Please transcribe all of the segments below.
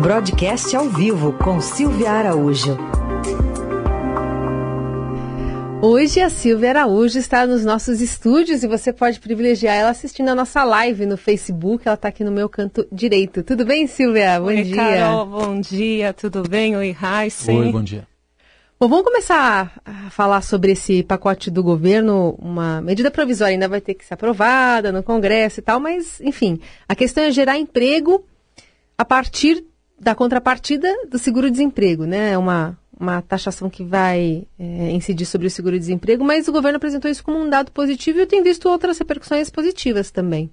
Broadcast ao vivo com Silvia Araújo. Hoje a Silvia Araújo está nos nossos estúdios e você pode privilegiar ela assistindo a nossa live no Facebook. Ela está aqui no meu canto direito. Tudo bem, Silvia? Bom Oi, dia. Carol, bom dia. Tudo bem? Oi, Raíssa. Oi, bom dia. Bom, vamos começar a falar sobre esse pacote do governo. Uma medida provisória ainda vai ter que ser aprovada no Congresso e tal, mas, enfim, a questão é gerar emprego a partir da contrapartida do seguro-desemprego, né? É uma, uma taxação que vai é, incidir sobre o seguro-desemprego, mas o governo apresentou isso como um dado positivo e eu tenho visto outras repercussões positivas também.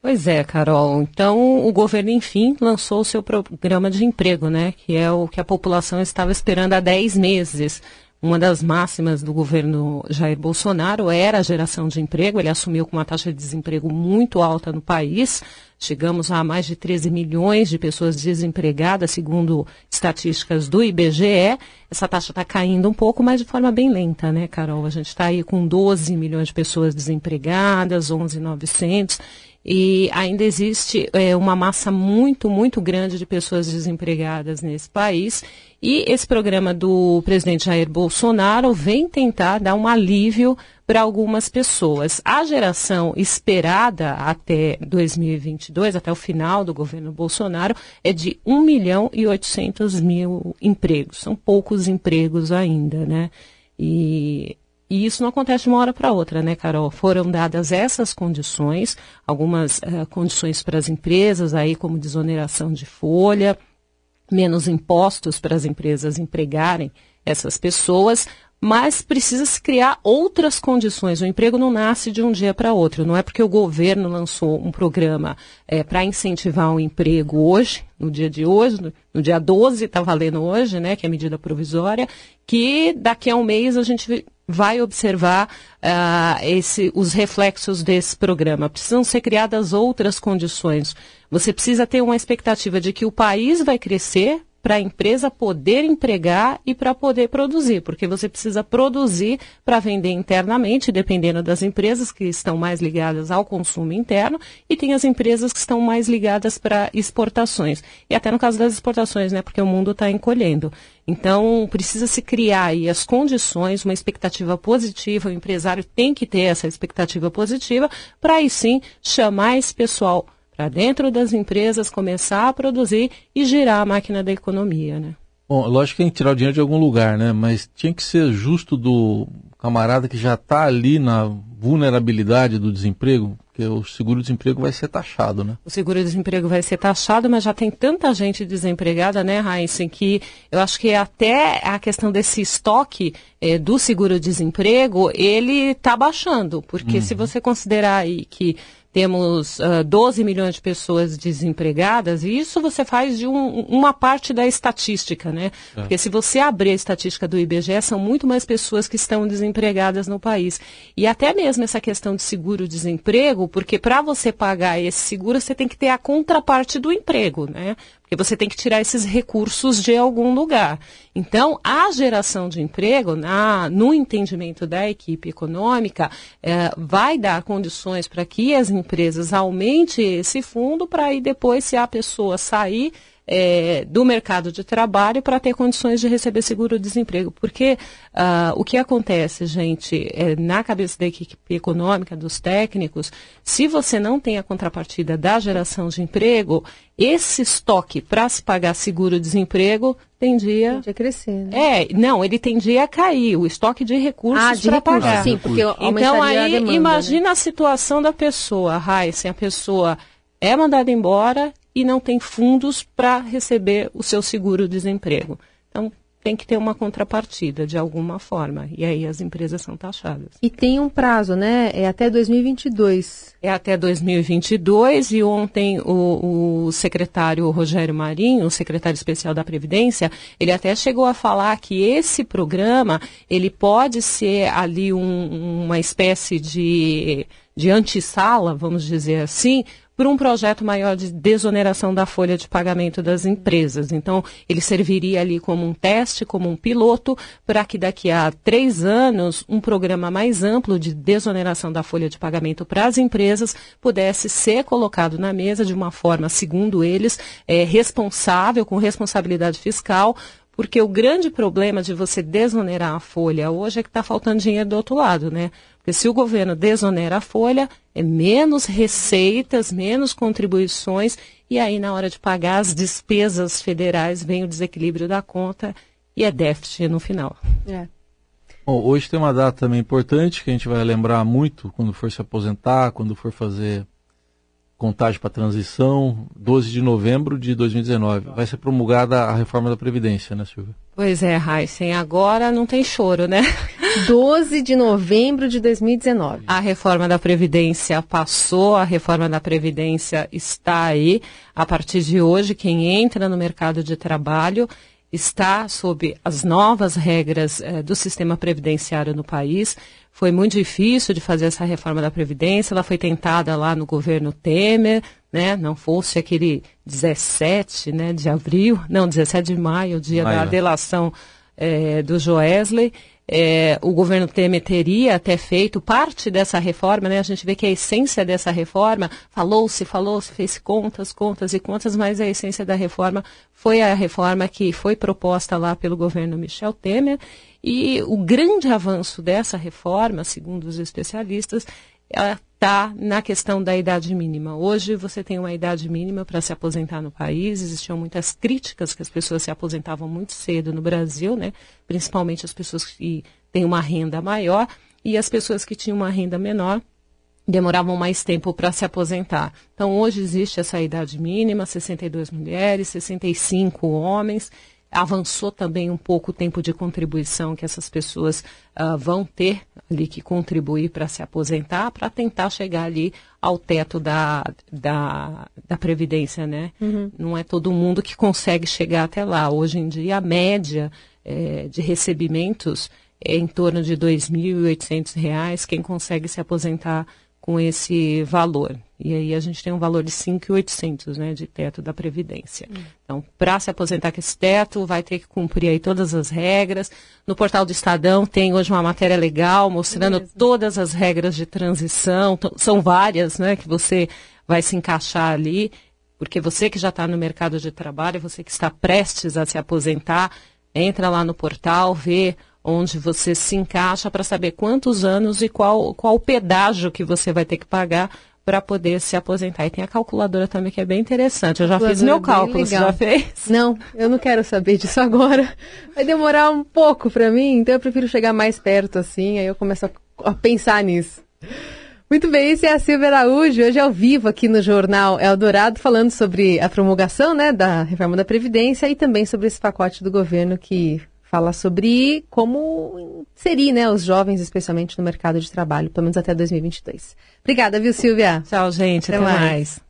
Pois é, Carol. Então, o governo, enfim, lançou o seu programa de emprego, né? Que é o que a população estava esperando há 10 meses. Uma das máximas do governo Jair Bolsonaro era a geração de emprego. Ele assumiu com uma taxa de desemprego muito alta no país. Chegamos a mais de 13 milhões de pessoas desempregadas, segundo estatísticas do IBGE. Essa taxa está caindo um pouco, mas de forma bem lenta, né, Carol? A gente está aí com 12 milhões de pessoas desempregadas, 11,900 e ainda existe é, uma massa muito, muito grande de pessoas desempregadas nesse país. E esse programa do presidente Jair Bolsonaro vem tentar dar um alívio para algumas pessoas. A geração esperada até 2022, até o final do governo Bolsonaro, é de 1 milhão e 800 mil empregos. São poucos empregos ainda, né? E e isso não acontece de uma hora para outra, né, Carol? Foram dadas essas condições, algumas uh, condições para as empresas, aí como desoneração de folha, menos impostos para as empresas empregarem essas pessoas, mas precisa se criar outras condições. O emprego não nasce de um dia para outro. Não é porque o governo lançou um programa é, para incentivar o emprego hoje, no dia de hoje, no, no dia 12, está valendo hoje, né, que é a medida provisória, que daqui a um mês a gente vai observar uh, esse, os reflexos desse programa. Precisam ser criadas outras condições. Você precisa ter uma expectativa de que o país vai crescer para a empresa poder empregar e para poder produzir, porque você precisa produzir para vender internamente, dependendo das empresas que estão mais ligadas ao consumo interno, e tem as empresas que estão mais ligadas para exportações. E até no caso das exportações, né, porque o mundo está encolhendo. Então, precisa se criar aí as condições, uma expectativa positiva, o empresário tem que ter essa expectativa positiva, para aí sim chamar esse pessoal para dentro das empresas começar a produzir e girar a máquina da economia, né? Bom, lógico que tem que tirar o dinheiro de algum lugar, né? Mas tinha que ser justo do camarada que já está ali na vulnerabilidade do desemprego, porque o seguro-desemprego vai ser taxado, né? O seguro-desemprego vai ser taxado, mas já tem tanta gente desempregada, né, Raíssa, que eu acho que até a questão desse estoque eh, do seguro-desemprego, ele está baixando, porque uhum. se você considerar aí que temos uh, 12 milhões de pessoas desempregadas, e isso você faz de um, uma parte da estatística, né? É. Porque se você abrir a estatística do IBGE, são muito mais pessoas que estão desempregadas no país. E até mesmo essa questão de seguro-desemprego, porque para você pagar esse seguro, você tem que ter a contraparte do emprego, né? Porque você tem que tirar esses recursos de algum lugar. Então, a geração de emprego, na, no entendimento da equipe econômica, é, vai dar condições para que as empresas aumentem esse fundo para aí depois, se a pessoa sair, é, do mercado de trabalho para ter condições de receber seguro-desemprego. Porque uh, o que acontece, gente, é, na cabeça da equipe econômica, dos técnicos, se você não tem a contrapartida da geração de emprego, esse estoque para se pagar seguro-desemprego tendia... Tendia a crescer, né? É, não, ele tendia a cair, o estoque de recursos ah, para pagar. Sim, porque então aí, demanda, imagina né? a situação da pessoa, Raíssa, a pessoa é mandada embora e não tem fundos para receber o seu seguro-desemprego. Então, tem que ter uma contrapartida de alguma forma. E aí as empresas são taxadas. E tem um prazo, né? É até 2022. É até 2022 e ontem o, o secretário Rogério Marinho, o secretário especial da Previdência, ele até chegou a falar que esse programa ele pode ser ali um, uma espécie de de antessala, vamos dizer assim, para um projeto maior de desoneração da folha de pagamento das empresas. Então, ele serviria ali como um teste, como um piloto, para que daqui a três anos um programa mais amplo de desoneração da folha de pagamento para as empresas pudesse ser colocado na mesa de uma forma, segundo eles, é, responsável, com responsabilidade fiscal, porque o grande problema de você desonerar a folha hoje é que está faltando dinheiro do outro lado, né? Porque se o governo desonera a folha, é menos receitas, menos contribuições, e aí na hora de pagar as despesas federais vem o desequilíbrio da conta e é déficit no final. É. Bom, hoje tem uma data também importante que a gente vai lembrar muito quando for se aposentar, quando for fazer contagem para transição, 12 de novembro de 2019. Vai ser promulgada a reforma da Previdência, né, Silvia? Pois é, Heisen, agora não tem choro, né? 12 de novembro de 2019. A reforma da Previdência passou, a reforma da Previdência está aí. A partir de hoje, quem entra no mercado de trabalho está sob as novas regras eh, do sistema previdenciário no país. Foi muito difícil de fazer essa reforma da Previdência, ela foi tentada lá no governo Temer, né? Não fosse aquele 17 né, de abril, não, 17 de maio, o dia maio. da delação eh, do Joesley é, o governo Temer teria até feito parte dessa reforma, né? A gente vê que a essência dessa reforma, falou-se, falou-se, fez contas, contas e contas, mas a essência da reforma foi a reforma que foi proposta lá pelo governo Michel Temer. E o grande avanço dessa reforma, segundo os especialistas, está na questão da idade mínima. Hoje você tem uma idade mínima para se aposentar no país. Existiam muitas críticas que as pessoas se aposentavam muito cedo no Brasil, né? principalmente as pessoas que têm uma renda maior e as pessoas que tinham uma renda menor demoravam mais tempo para se aposentar. Então hoje existe essa idade mínima, 62 mulheres, 65 homens avançou também um pouco o tempo de contribuição que essas pessoas uh, vão ter ali que contribuir para se aposentar, para tentar chegar ali ao teto da, da, da Previdência, né? Uhum. Não é todo mundo que consegue chegar até lá. Hoje em dia, a média é, de recebimentos é em torno de R$ 2.800, quem consegue se aposentar com esse valor. E aí a gente tem um valor de 5.800, né, de teto da Previdência. Hum. Então, para se aposentar com esse teto, vai ter que cumprir aí todas as regras. No portal do Estadão tem hoje uma matéria legal mostrando todas as regras de transição. São várias, né, que você vai se encaixar ali. Porque você que já está no mercado de trabalho, você que está prestes a se aposentar, entra lá no portal, vê onde você se encaixa para saber quantos anos e qual, qual o pedágio que você vai ter que pagar para poder se aposentar. E tem a calculadora também que é bem interessante. Eu já fiz meu cálculo, você já fez? Não, eu não quero saber disso agora. Vai demorar um pouco para mim, então eu prefiro chegar mais perto assim, aí eu começo a, a pensar nisso. Muito bem, esse é a Silvia Araújo, hoje ao vivo aqui no Jornal Eldorado, falando sobre a promulgação né, da reforma da Previdência e também sobre esse pacote do governo que fala sobre como inserir né, os jovens, especialmente no mercado de trabalho, pelo menos até 2022. Obrigada, viu, Silvia? Tchau, gente. Até, até mais. mais.